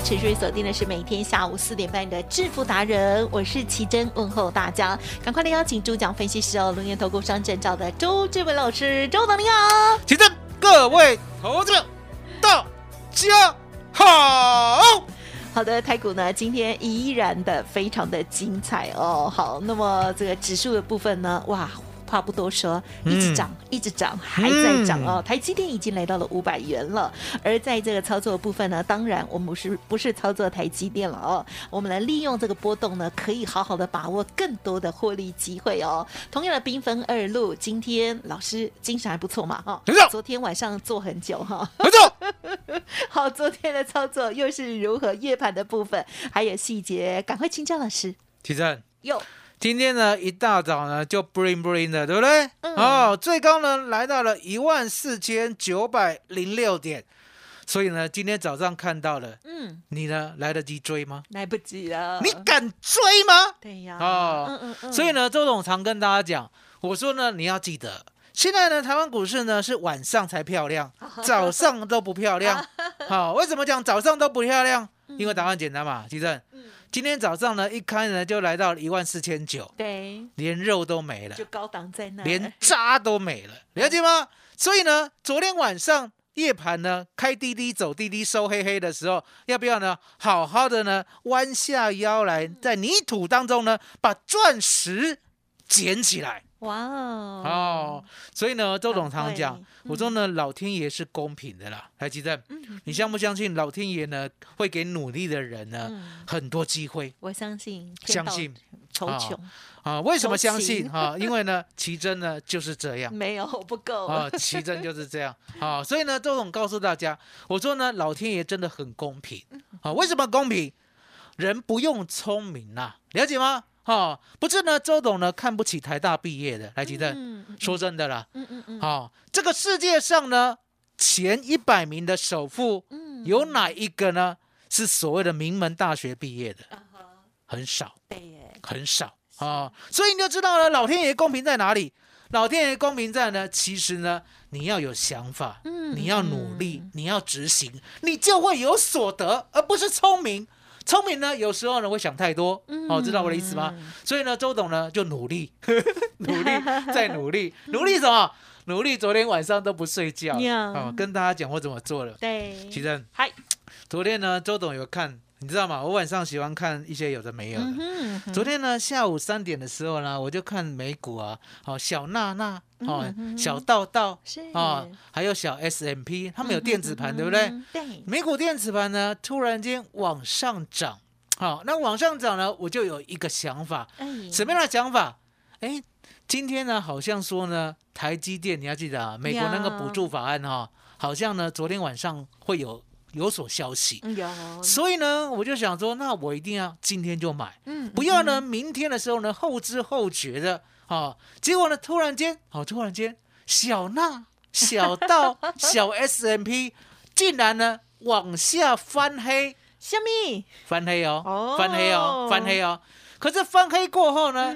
持续锁定的是每天下午四点半的致富达人，我是奇珍，问候大家，赶快来邀请主讲分析师哦，龙岩投顾商证照的周志伟老师，周董你好。请正各位投资者，大家好。好的，台股呢今天依然的非常的精彩哦。好，那么这个指数的部分呢，哇。话不多说，一直涨，一直涨，还在涨哦。台积电已经来到了五百元了。而在这个操作部分呢，当然我们不是不是操作台积电了哦，我们来利用这个波动呢，可以好好的把握更多的获利机会哦。同样的兵分二路，今天老师精神还不错嘛哈。昨天晚上做很久哈。没错。好，昨天的操作又是如何？夜盘的部分还有细节，赶快请教老师。提正。有。今天呢，一大早呢就 bring bring 的，对不对？哦，最高呢来到了一万四千九百零六点，所以呢，今天早上看到了，嗯，你呢来得及追吗？来不及了。你敢追吗？对呀。哦，嗯嗯嗯。所以呢，周总常跟大家讲，我说呢，你要记得，现在呢，台湾股市呢是晚上才漂亮，早上都不漂亮。好，为什么讲早上都不漂亮？因为答案简单嘛，其正。今天早上呢，一开呢就来到一万四千九，对，连肉都没了，就高档在那，连渣都没了，了解吗？所以呢，昨天晚上夜盘呢开滴滴走滴滴收黑黑的时候，要不要呢？好好的呢弯下腰来，在泥土当中呢把钻石捡起来。哇哦！哦，所以呢，周总常讲，我说呢，老天爷是公平的啦。还记得？你相不相信老天爷呢会给努力的人呢很多机会？我相信，相信，愁穷啊？为什么相信？哈，因为呢，奇珍呢就是这样。没有不够啊，奇珍就是这样啊。所以呢，周总告诉大家，我说呢，老天爷真的很公平啊。为什么公平？人不用聪明呐，了解吗？哈，不是呢，周董呢看不起台大毕业的，来吉正，说真的啦，嗯嗯嗯，好，这个世界上呢前一百名的首富，有哪一个呢是所谓的名门大学毕业的？很少，对很少。啊，所以你就知道了，老天爷公平在哪里？老天爷公平在呢，其实呢，你要有想法，嗯，你要努力，你要执行，你就会有所得，而不是聪明。聪明呢，有时候呢会想太多，哦，知道我的意思吗？所以呢，周董呢就努力，努力再努力，努力什么？努力昨天晚上都不睡觉，哦，跟大家讲我怎么做了。对，其实，嗨，昨天呢，周董有看。你知道吗？我晚上喜欢看一些有的没有的。昨天呢，下午三点的时候呢，我就看美股啊，哦，小娜娜，哦，小道道，啊，还有小 S M P，他们有电子盘，对不对？对。美股电子盘呢，突然间往上涨，好，那往上涨呢，我就有一个想法，什么样的想法？哎，今天呢，好像说呢，台积电，你要记得啊，美国那个补助法案哈，好像呢，昨天晚上会有。有所消息，有，所以呢，我就想说，那我一定要今天就买，嗯，不要呢，明天的时候呢，后知后觉的，啊，结果呢，突然间，哦，突然间，小娜、小道、小 S M P 竟然呢往下翻黑，什么？翻黑哦，翻黑哦，翻黑哦，可是翻黑过后呢，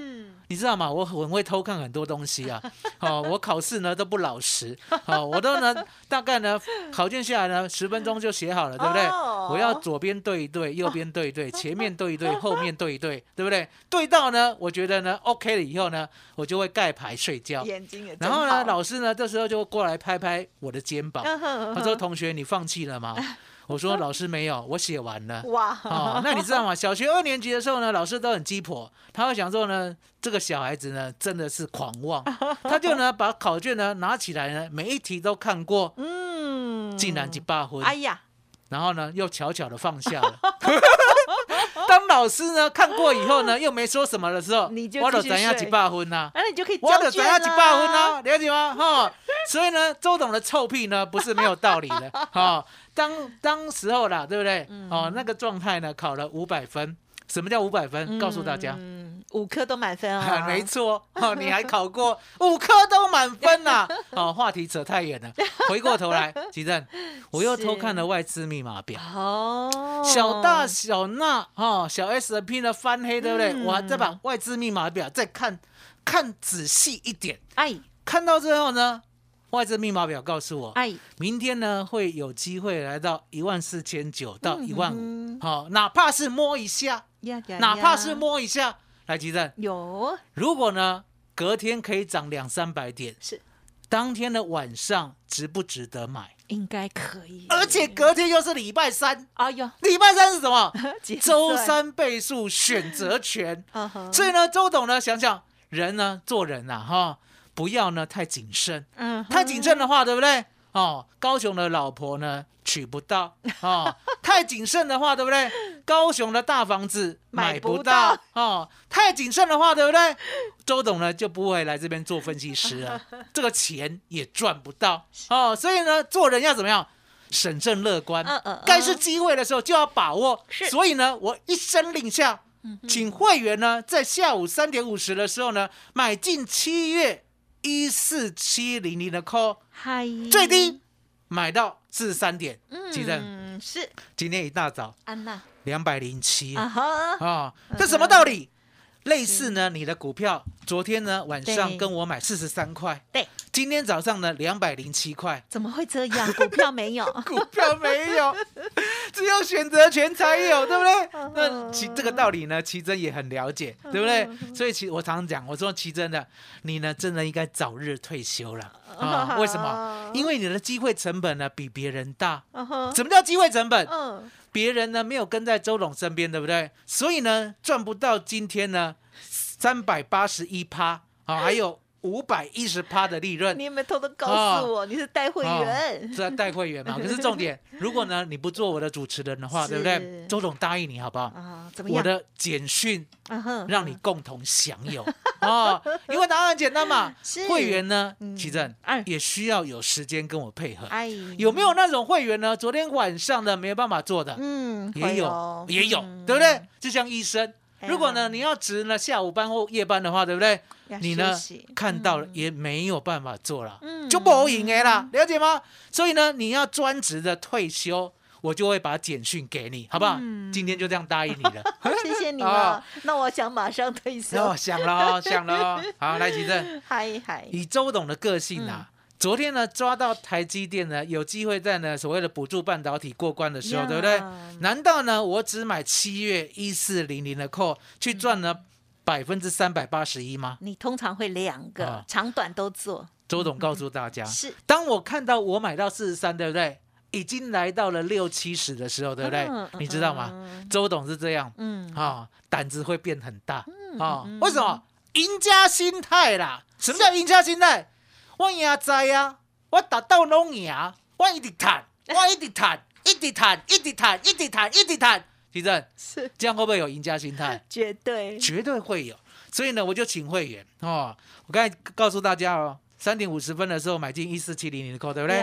你知道吗？我很会偷看很多东西啊。哦，我考试呢都不老实，哦，我都呢大概呢考卷下来呢十分钟就写好了，对不对？哦我要左边对一对，右边对一对，前面对一对，后面对一对，对不对？对到呢，我觉得呢 OK 了以后呢，我就会盖牌睡觉。眼睛也然后呢，老师呢这时候就过来拍拍我的肩膀，他说：“同学，你放弃了吗？”我说：“老师没有，我写完了。”哇，哦，那你知道吗？小学二年级的时候呢，老师都很鸡婆，他会想说呢，这个小孩子呢真的是狂妄，他就呢把考卷呢拿起来呢，每一题都看过，嗯，竟然几八分，哎呀，然后呢又悄悄的放下了。当老师呢看过以后呢，又没说什么的时候，你就我就继续睡怎样几百分呐、那你就可以我就交卷怎样几百分呐啊，了解吗？哈，所以呢，周董的臭屁呢不是没有道理的。哈，当当时候啦，对不对？嗯哦，那个状态呢考了五百分。什么叫五百分？告诉大家。嗯，五科都满分啊，啊，没错，哦，你还 考过五科都满分呐、哦，话题扯太远了，回过头来，吉正，我又偷看了外资密码表，哦，小大小娜哦，小 S 的 P 呢翻黑，对不对？嗯我还再把外资密码表再看看仔细一点，哎。看到最后呢，外资密码表告诉我，哎，明天呢会有机会来到一万四千九到一万五嗯，好，哪怕是摸一下，呀呀，哪怕是摸一下，来，吉正，有。如果呢隔天可以涨两三百点，是。当天的晚上值不值得买？应该可以，而且隔天又是礼拜三，哎呦，礼拜三是什么？周，三倍数选择权。所以呢，周董呢，想想人呢，做人呐，哈，不要呢太谨慎，嗯，太谨慎的话，对不对？哦，高雄的老婆呢娶不到哦，太谨慎的话，对不对？高雄的大房子买买不不到到哦，太谨慎的话，对不对？周董呢就不会来这边做分析师了，这个钱也赚不到哦。所以呢，做人要怎么样？审慎乐观嗯嗯嗯，该是机会的时候就要把握。是所以呢，我一声令下，请会员呢在下午三点五十的时候呢，买进七月一四七零零的 call，嗨，最低买到四十三点，记得嗯，是。今天一大早安娜。两百零七啊，这什么道理？类似呢，你的股票昨天呢晚上跟我买四十三块，对，今天早上呢两百零七块，怎么会这样？股票没有，股票没有，只有选择权才有，对不对？嗯那其这个道理呢，奇珍也很了解，对不对？所以其我常常讲，我说奇珍的，你呢真的应该早日退休了啊？为什么？因为你的机会成本呢比别人大。什么叫机会成本？嗯，别人呢没有跟在周董身边，对不对？所以呢赚不到今天呢三百八十一趴啊，还有五百一十趴的利润你。有没有偷偷告诉我你是带会哦员？是要带会员嘛？可是重点，如果呢你不做我的主持人的话，对不对？周总答应你好不好？啊，怎么样？我的简讯让你共同享有哦，因为答案很简单嘛。会员呢嗯，奇正哎也需要有时间跟我配合。哎，有没有那种会员呢？昨天晚上的没有办法做的，嗯，也有也有，嗯对不对？就像医生，如果呢你要值呢下午班或夜班的话，对不对？你呢看到了嗯也没有办法做了，嗯就不赢的啦，了解吗？所以呢，你要专职的退休，我就会把简讯给你，好不好？嗯今天就这样答应你了。谢谢你 哦了。那我想马上退休哦，。想了哦，想了哦。好，来吉正，嗨嗨，以周董的个性啊。昨天呢，抓到台积电呢，有机会在呢所谓的补助半导体过关的时候，呀对不对？难道呢，我只买七月一四零零的 call 去赚了百分之三百八十一吗？你通常会两个啊长短都做，周董告诉大家，是当我看到我买到四十三，对不对？已经来到了六七十的时候，对不对？嗯你知道吗？嗯周董是这样，嗯，啊、胆子会变很大啊、嗯为什么？赢家心态啦。什么叫赢家心态？我赢在啊，我打到拢赢，我一直谈，我一直谈，一直谈，一直谈，一直谈，一直谈。其正，是这样会不会有赢家心态？绝对绝对会有。所以呢，我就请会员哦。我刚才告诉大家哦，三点五十分的时候买进一四七零零的扣，对不对？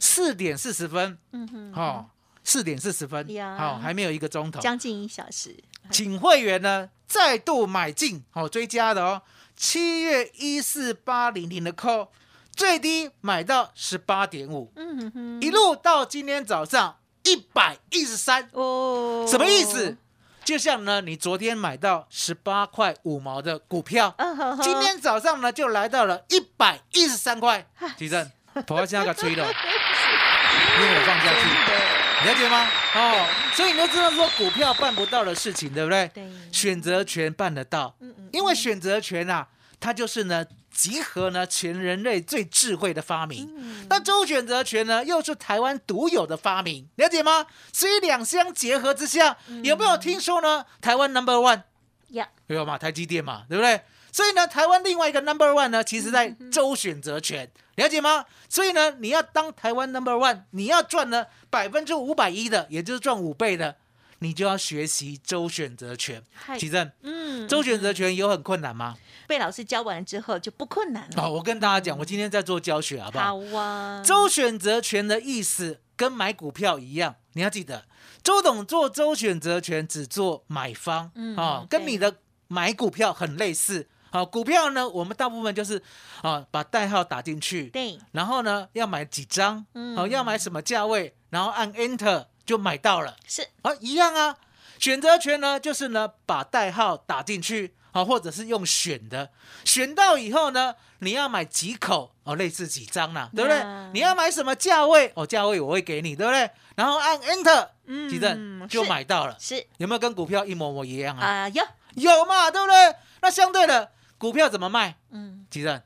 四点四十分，嗯哼，哦，四点四十分，呀好、还没有一个钟头。将近一小时，请会员呢再度买进，好、追加的哦。七月一四八零零的扣，最低买到十八点五，嗯哼哼，一路到今天早上一百一十三，哦，什么意思？？就像呢，你昨天买到十八块五毛的股票，今天早上呢就来到了一百一十三块。提正，跑到现在给吹了，因为我放下去，了解吗？哦，所以你就知道说股票办不到的事情，对不对？对选择权办得到，嗯嗯因为选择权啊，它就是呢集合呢全人类最智慧的发明。嗯那周选择权呢，又是台湾独有的发明，了解吗？所以两相结合之下，有没有听说呢？台湾 Number One 呀，有嘛？台积电嘛，对不对？所以呢，台湾另外一个 Number One 呢，其实在周选择权，了解吗？所以呢，你要当台湾 Number One，你要赚呢百分之五百一的，也就是赚五倍的，你就要学习周选择权。嗨奇正，嗯，周选择权有很困难吗？被老师教完之后就不困难了。好，我跟大家讲，我今天在做教学，好不好？好啊，周选择权的意思跟买股票一样，你要记得，周董做周选择权只做买方，嗯啊，跟你的买股票很类似。好，股票呢，我们大部分就是啊，把代号打进去，对，然后呢，要买几张，嗯好，要买什么价位，然后按 Enter 就买到了。是啊，一样啊。选择权呢，就是呢把代号打进去，啊，或者是用选的，选到以后呢，你要买几口哦，类似几张啦，对不对？你要买什么价位哦，价位我会给你，对不对？然后按 Enter，嗯记正就是买到了，是有没有跟股票一模模一样啊？啊，有，有嘛，对不对？那相对的，股票怎么卖？嗯，记正，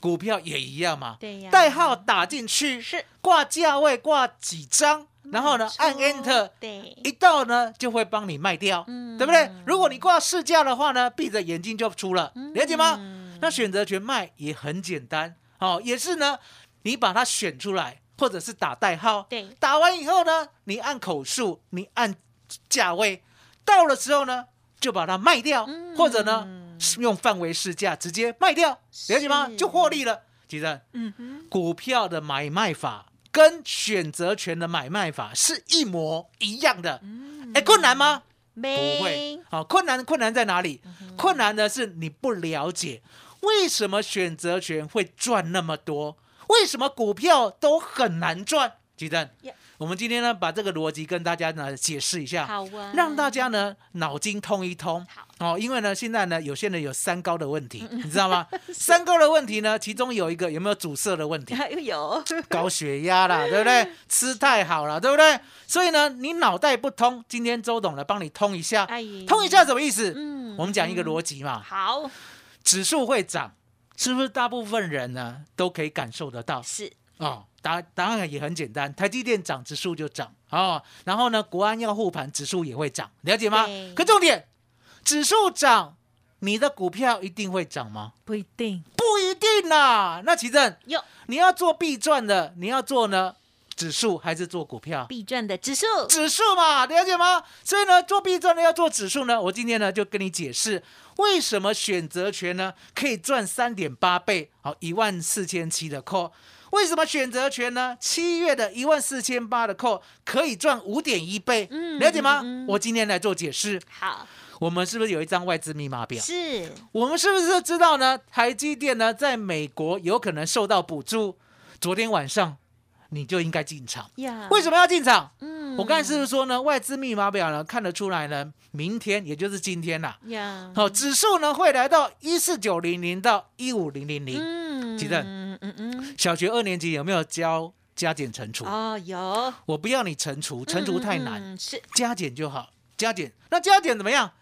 股票也一样嘛，对呀，代号打进去，是挂价位，挂几张，然后呢按 Enter。对，一到呢就会帮你卖掉，嗯对不对？如果你挂市价的话呢，闭着眼睛就出了，了解吗？嗯那选择权卖也很简单，哦，也是呢，你把它选出来，或者是打代号，对打完以后呢，你按口数，你按价位，到了时候呢，就把它卖掉，嗯或者呢，用范围市价直接卖掉，了解吗？就获利了。其实嗯哼，股票的买卖法跟选择权的买卖法是一模一样的。嗯哎，困难吗？不没会。好，困难困难在哪里？困难的是你不了解为什么选择权会赚那么多，为什么股票都很难赚。吉正 Yeah，我们今天呢把这个逻辑跟大家呢解释一下。好啊，让大家呢脑筋通一通好，哦，因为呢现在呢有些人有三高的问题，你知道吗？三高的问题呢，其中有一个有没有阻塞的问题？又有，高血压啦，对不对？吃太好了，对不对？所以呢，你脑袋不通，今天周董来帮你通一下，哎通一下什么意思？嗯我们讲一个逻辑嘛，好，指数会涨，是不是大部分人呢都可以感受得到？是哦，答答案也很简单，台积电涨，指数就涨哦。然后呢，国安要护盘，指数也会涨，了解吗？可重点，指数涨，你的股票一定会涨吗？不一定不一定啦。那奇正，有你要做必赚的，你要做呢指数还是做股票？必赚的指数，指数嘛，了解吗？所以呢，做必赚的要做指数呢，我今天呢就跟你解释为什么选择权呢可以赚三点八倍，好一万四千七的 call。为什么选择权呢？七月的一万四千八的 call 可以赚五点一倍，嗯了解吗？嗯嗯我今天来做解释。好，我们是不是有一张外资密码表？是我们是不是知道呢？台积电呢，在美国有可能受到补助。昨天晚上你就应该进场。呀，为什么要进场？嗯我刚才是不是说呢？外资密码表呢看得出来呢，明天也就是今天啦，呀，好、指数呢会来到一四九零零到一五零零零。嗯记得嗯嗯嗯，小学二年级有没有教加减乘除？哦，有，我不要你乘除，乘除太难，嗯，嗯是，加减就好。加减，那加减怎么样？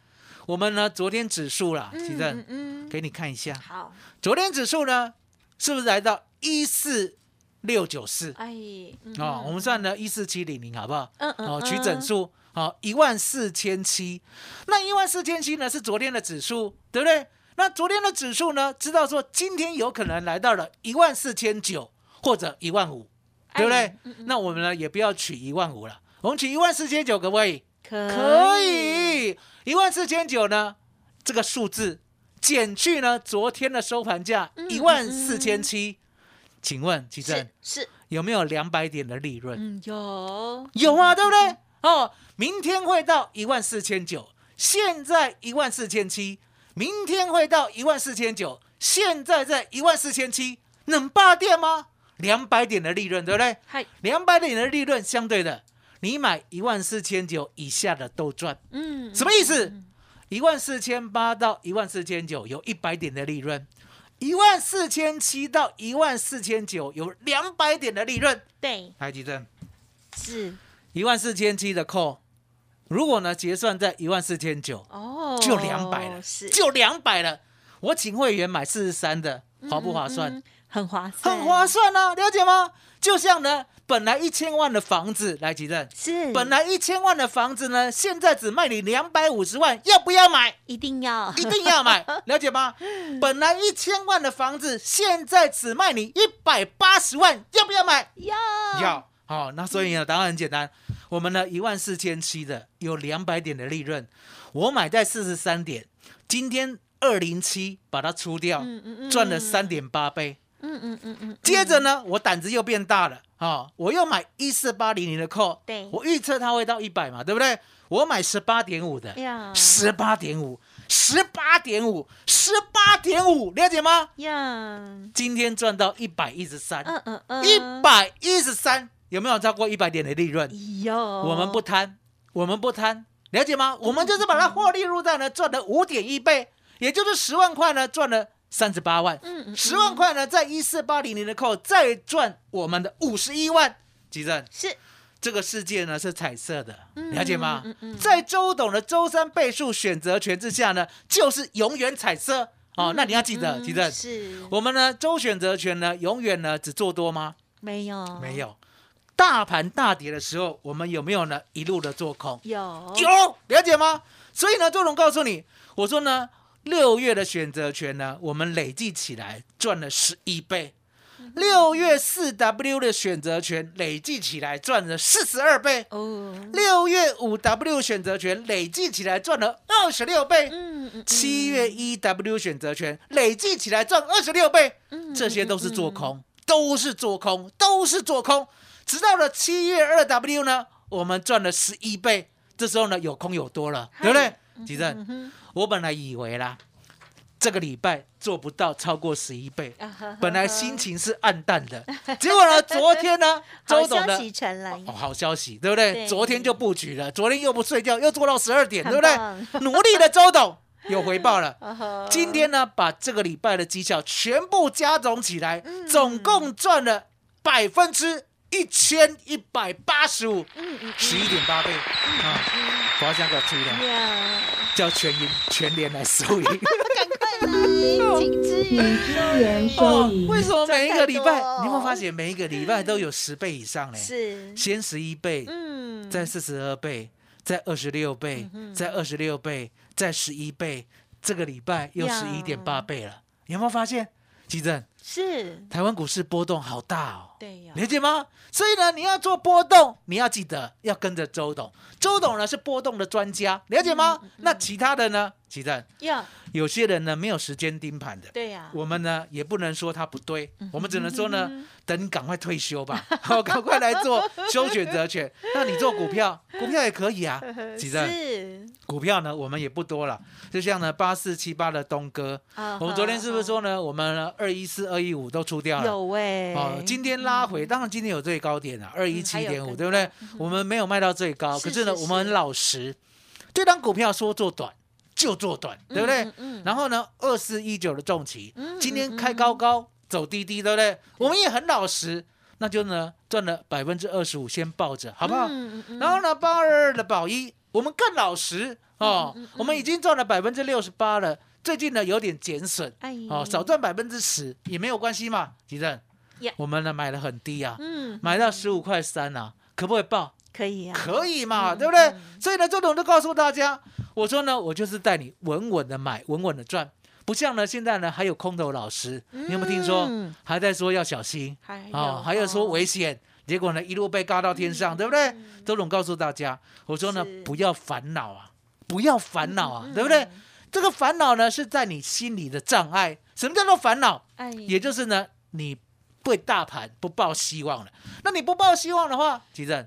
我们呢昨天指数啦，其嗯正嗯，给你看一下，好，昨天指数呢是不是来到一四六九四？哎，嗯哦，我们算呢一四七零零，好不好？嗯嗯哦，取整数，好一万四千七。那一万四千七呢是昨天的指数，对不对？那昨天的指数呢，知道说今天有可能来到了一万四千九或者一万五，对不对？那我们呢也不要取一万五了，我们取一万四千九可不可以？可可，以，一万四千九呢，这个数字减去呢昨天的收盘价嗯一万四千七，请问齐正是是，有没有两百点的利润？嗯，有，有啊，对不对？哦，明天会到一万四千九，现在一万四千七，明天会到一万四千九，现在在一万四千七，能霸店吗？两百点的利润，对不对？嗨，两百点的利润相对的，你买一万四千九以下的都赚，嗯，什么意思？一万四千八到一万四千九有一百点的利润，一万四千七到一万四千九有两百点的利润。对，台积电是一万四千七的扣，如果呢结算在一万四千九，哦，就两百了，是就两百了。我请会员买四十三的，划不划算？嗯嗯很划算，很划算啊，了解吗？就像呢，本来一千万的房子，来吉正，是本来一千万的房子呢，现在只卖你两百五十万，要不要买？一定要一定要买，了解吗？本来一千万的房子，现在只卖你一百八十万，要不要买？要要。好、那所以呢，答案很简单，我们呢一万四千七的有两百点的利润，我买在四十三点，今天二零七把它出掉，嗯嗯嗯赚了三点八倍。嗯嗯嗯嗯，接着呢，我胆子又变大了啊、我又买一四八零零的 call，对我预测它会到一百嘛，对不对？我买十八点五的，呀十八点五，十八点五，十八点五，了解吗？呀，今天赚到一百一十三，嗯嗯嗯，一百一十三，有没有超过一百点的利润？有，我们不贪，我们不贪，了解吗？我们就是把它获利入袋呢，赚了五点一倍，也就是十万块呢，赚了三十八万。嗯嗯十万块呢，在一四八零零的扣再赚我们的五十一万。吉正，是这个世界呢是彩色的，嗯了解吗嗯嗯嗯？在周董的周三倍数选择权之下呢，就是永远彩色哦。那你要记得，嗯吉正，是我们呢周选择权呢，永远呢只做多吗？没有没有。大盘大跌的时候，我们有没有呢一路的做空？有有，了解吗？所以呢，周董告诉你，我说呢，六月的选择权呢，我们累计起来赚了十一倍。六月四 W 的选择权累计起来赚了四十二倍，哦，六月五 W 选择权累计起来赚了二十六倍，七月一 W 选择权累计起来赚二十六倍，嗯这些都是做空，都是做空，都是做空。直到了七月二 W 呢，我们赚了十一倍，这时候呢有空有多了，对不对？吉正，我本来以为啦，这个礼拜做不到超过十一倍，本来心情是暗淡的，结果呢，昨天呢，周董的哦，好消息，对不对？昨天就布局了，昨天又不睡觉，又做到十二点，对不对？努力的周董有回报了。今天呢，把这个礼拜的绩效全部加总起来，嗯。总共赚了百分之一千一百八十五，十一点八倍。啊！我要这个吹的，呀，叫全赢全联来收赢。快来，请支援支援收哦银，为什么每一个礼拜，你有没有发现每一个礼拜都有十倍以上嘞？是，先十一倍，嗯，再四十二倍，再二十六倍，再二十六倍，再十一倍，这个礼拜又十一点八倍了，有没有发现？基正，是，台湾股市波动好大哦，对呀，了解吗？所以呢，你要做波动，你要记得要跟着周董，周董呢是波动的专家，了解吗？那其他的呢？基正，呀，有些人呢没有时间盯盘的，对呀，我们呢也不能说他不对，我们只能说呢，嗯 等你赶快退休吧，好，赶快来做休选择权。那你做股票，股票也可以啊，几正？是，股票呢，我们也不多了，就像呢八四七八的东哥，啊我们昨天是不是说呢，我们二一四、二一五都出掉了？有哎，哦，今天拉回，当然今天有最高点啊，二一七点五，对不对？我们没有卖到最高，可是呢，我们很老实，这张股票说做短就做短，对不对？然后呢，二四一九的重旗嗯，今天开高高走低低，对不对？我们也很老实，那就呢赚了百分之二十五，先抱着，好不好？嗯嗯嗯。然后呢，八二二的宝一，我们更老实哦，我们已经赚了百分之六十八了。最近呢有点减损，哎。哦，少赚百分之十也没有关系嘛，吉正我们呢买的很低啊，嗯，买到十五块三啊，可不可以报？可以啊，可以嘛，嗯对不对嗯？所以呢，周董就告诉大家，我说呢，我就是带你稳稳的买，稳稳的赚，不像呢现在呢还有空头老师，你有没有听说嗯还在说要小心还啊，还有说危险，结果呢一路被嘎到天上，对不对？周董告诉大家，我说呢不要烦恼啊，不要烦恼啊，嗯对不对？这个烦恼呢是在你心里的障碍。什么叫做烦恼？哎，也就是呢你对大盘不抱希望了。那你不抱希望的话，其正。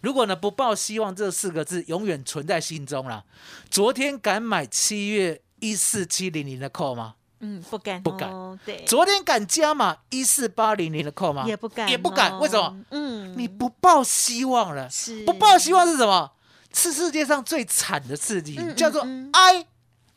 如果呢不抱希望这四个字永远存在心中了，昨天敢买七月一四七零零的扣吗？嗯，不敢，不敢哦，对，昨天敢加码一四八零零的扣吗？也不敢，也不敢。为什么？？嗯，你不抱希望了。是不抱希望是什么？是世界上最惨的事情，叫做嗯哀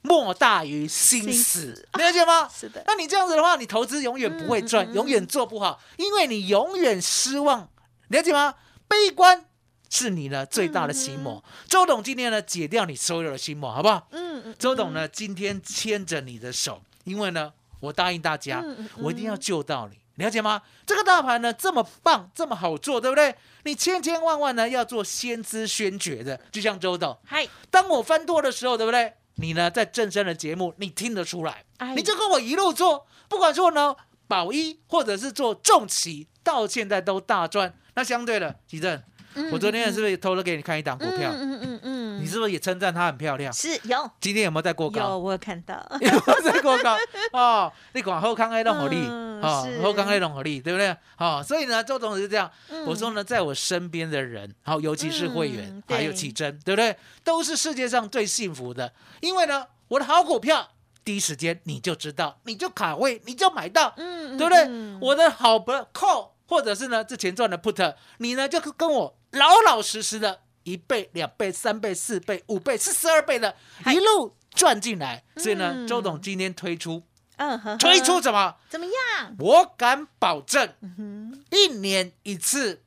莫大于心心死死，了解吗？是的，那你这样子的话，你投资永远不会赚，嗯嗯嗯永远做不好，因为你永远失望，了解吗？悲观是你呢最大的心魔。周董今天呢解掉你所有的心魔，好不好？嗯嗯，周董呢今天牵着你的手，因为呢我答应大家我一定要救到你。了解吗？这个大盘呢这么棒，这么好做，对不对？你千千万万呢要做先知先觉的，就像周董，嗨，当我翻多的时候，对不对？你呢，在正声的节目，你听得出来，哎你就跟我一路做，不管做呢保一或者是做重企，到现在都大赚。那相对的，吉正，我昨天是不是偷偷给你看一档股票？嗯嗯嗯你是不是也称赞它很漂亮？是有今天有没有在过有，高？我有看到，有没有在过高？哦，你管后康 A 弄火力，嗯哦是，后康 A 弄火力，对不对？哦，所以呢，周总是这样。嗯我说呢，在我身边的人，好，尤其是会员嗯，还有对启真，对不对？都是世界上最幸福的，因为呢，我的好股票，第一时间你就知道，你就卡位，你就买到，嗯对不对？嗯我的好不 call，或者是呢之前赚的 put，你呢就跟我老老实实的一倍、两倍、三倍、四倍、五倍、四十二倍的一路赚进来。所以呢，嗯周董今天推出嗯推出什么？怎么样？我敢保证。嗯一年一次，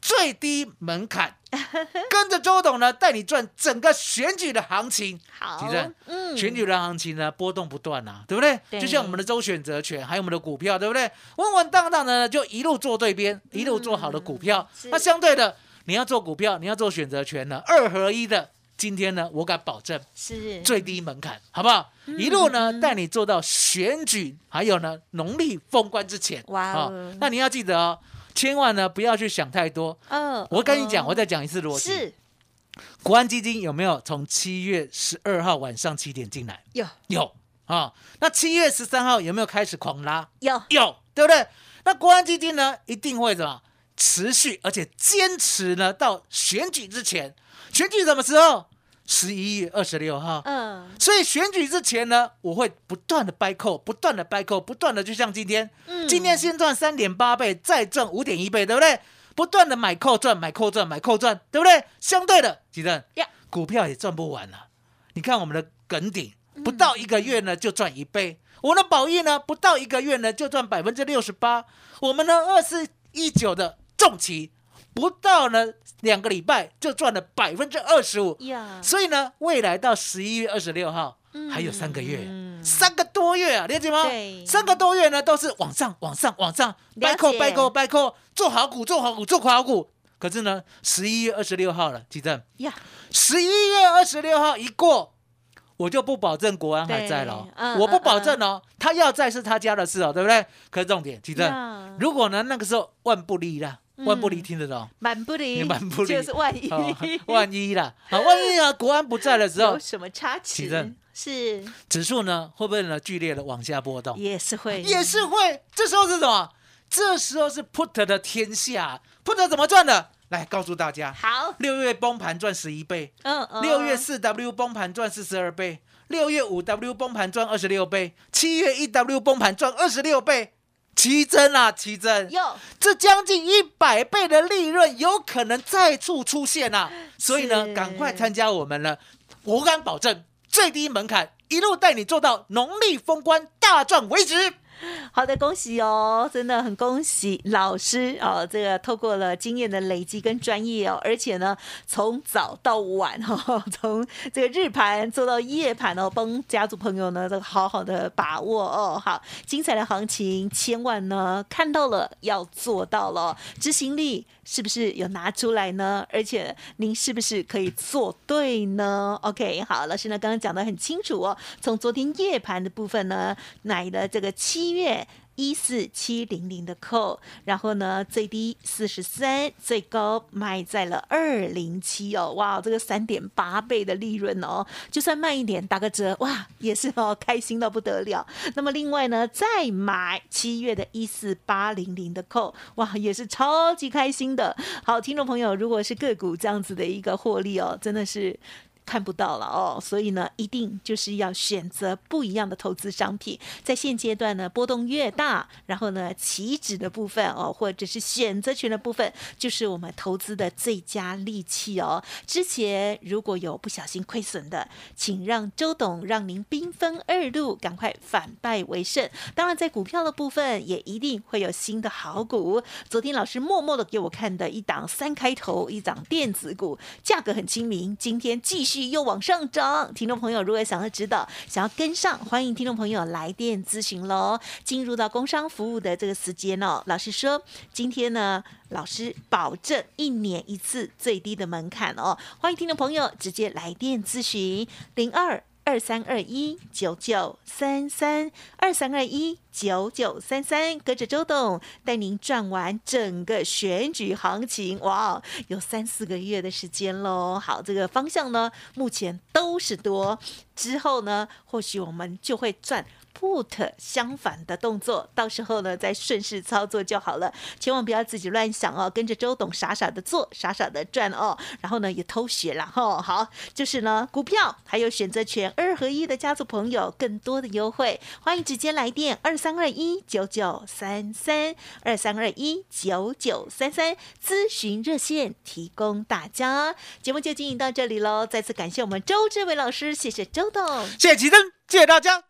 最低门槛，跟着周董呢，带你赚整个选举的行情。好，其实嗯选举的行情呢，波动不断啊，对不对？对就像我们的周选择权，还有我们的股票，对不对？稳稳当当的呢，就一路做对边，一路做好的股票。是那相对的，你要做股票，你要做选择权呢，二合一的。今天呢，我敢保证是最低门槛，好不好？一路呢带你做到选举，还有呢农历封关之前。哇那你要记得哦，千万呢不要去想太多。嗯，我跟你讲，嗯我再讲一次逻辑。是国安基金有没有从七月十二号晚上七点进来？有有啊。那七月十三号有没有开始狂拉？有有，对不对？那国安基金呢，一定会什么持续，而且坚持呢到选举之前。选举什么时候？十一月二十六号。嗯所以选举之前呢，我会不断的掰扣，不断的掰扣，不断的就像今天，嗯今天先赚三点八倍，再赚五点一倍，对不对？不断的买扣赚，买扣赚，买扣赚，对不对？相对的，吉正呀股票也赚不完了。你看我们的梗顶，嗯不到一个月呢就赚一倍，我们的宝益呢不到一个月呢就赚百分之六十八，我们呢二四一九的重旗不到呢两个礼拜就赚了百分之二十五，呀，所以呢，未来到十一月二十六号、嗯。还有三个月，嗯三个多月啊，理解吗？对。三个多月呢都是往上、往上、往上，了掰扣、解掰扣、掰扣，做好股、做好股、做好股。可是呢，十一月二十六号了，记正，呀，十一月二十六号一过，我就不保证国安还在了我不保证哦，他要在是他家的事哦，对不对？可是重点，记正，呀。如果呢那个时候万不利啦，嗯万不离听得懂？满不离，满不离。就是万一，哦，万一啦，啊，万一啊，国安不在的时候。有，什么差池？是。指数呢会不会呢剧烈的往下波动？也是会，也是会。这时候是什么？这时候是 put 的天下，put 怎么赚的？来告诉大家，好，六月崩盘赚十一倍，嗯嗯，六月四 W 崩盘赚四十二倍，六月五 W 崩盘赚二十六倍，七月一 W 崩盘赚二十六倍。奇珍啊，奇珍，有这将近一百倍的利润有可能再次出现啊！所以呢，赶快参加我们了，我敢保证最低门槛，一路带你做到农历封关大赚为止。好的，恭喜哦，真的很恭喜老师哦，这个透过了经验的累积跟专业哦，而且呢，从早到晚哦，从这个日盘做到夜盘哦，帮家族朋友呢这个好好的把握哦。好，精彩的行情，千万呢看到了要做到了，执行力是不是有拿出来呢？而且您是不是可以做对呢？OK，好，老师呢刚刚讲的很清楚哦，从昨天夜盘的部分呢，买了这个七月。一四七零零的扣，然后呢，最低四十三，最高卖在了二零七哦，哇，这个三点八倍的利润哦，就算慢一点打个折，哇，也是哦，开心到不得了。那么另外呢，再买七月的一四八零零的扣，哇，也是超级开心的。好，听众朋友，如果是个股这样子的一个获利哦，真的是。看不到了哦，所以呢，一定就是要选择不一样的投资商品。在现阶段呢，波动越大，然后呢，起止的部分哦，或者是选择权的部分，就是我们投资的最佳利器哦。之前如果有不小心亏损的，请让周董让您兵分二路，赶快反败为胜。当然，在股票的部分也一定会有新的好股。昨天老师默默的给我看的一档三开头，一档电子股，价格很亲民，今天继续。续又往上涨，听众朋友如果想要指导、想要跟上，欢迎听众朋友来电咨询喽。进入到工商服务的这个时间哦，老师说今天呢，老师保证一年一次最低的门槛哦，欢迎听众朋友直接来电咨询零二。二三二一九九三三二三二一九九三三，跟着周董带您转完整个选举行情，哇，有三四个月的时间喽。好，这个方向呢，目前都是多，之后呢，或许我们就会赚。Put 相反的动作，到时候呢再顺势操作就好了，千万不要自己乱想哦，跟着周董傻傻的做，傻傻的赚哦，然后呢也偷学了哈。好，就是呢股票还有选择权二合一的家族朋友更多的优惠，欢迎直接来电二三二一九九三三二三二一九九三三咨询热线提供大家。节目就进行到这里喽，再次感谢我们周志伟老师，谢谢周董，谢谢吉登，谢谢大家。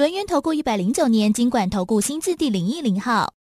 轮源投顾一百零九年金管投顾新字第零一零号。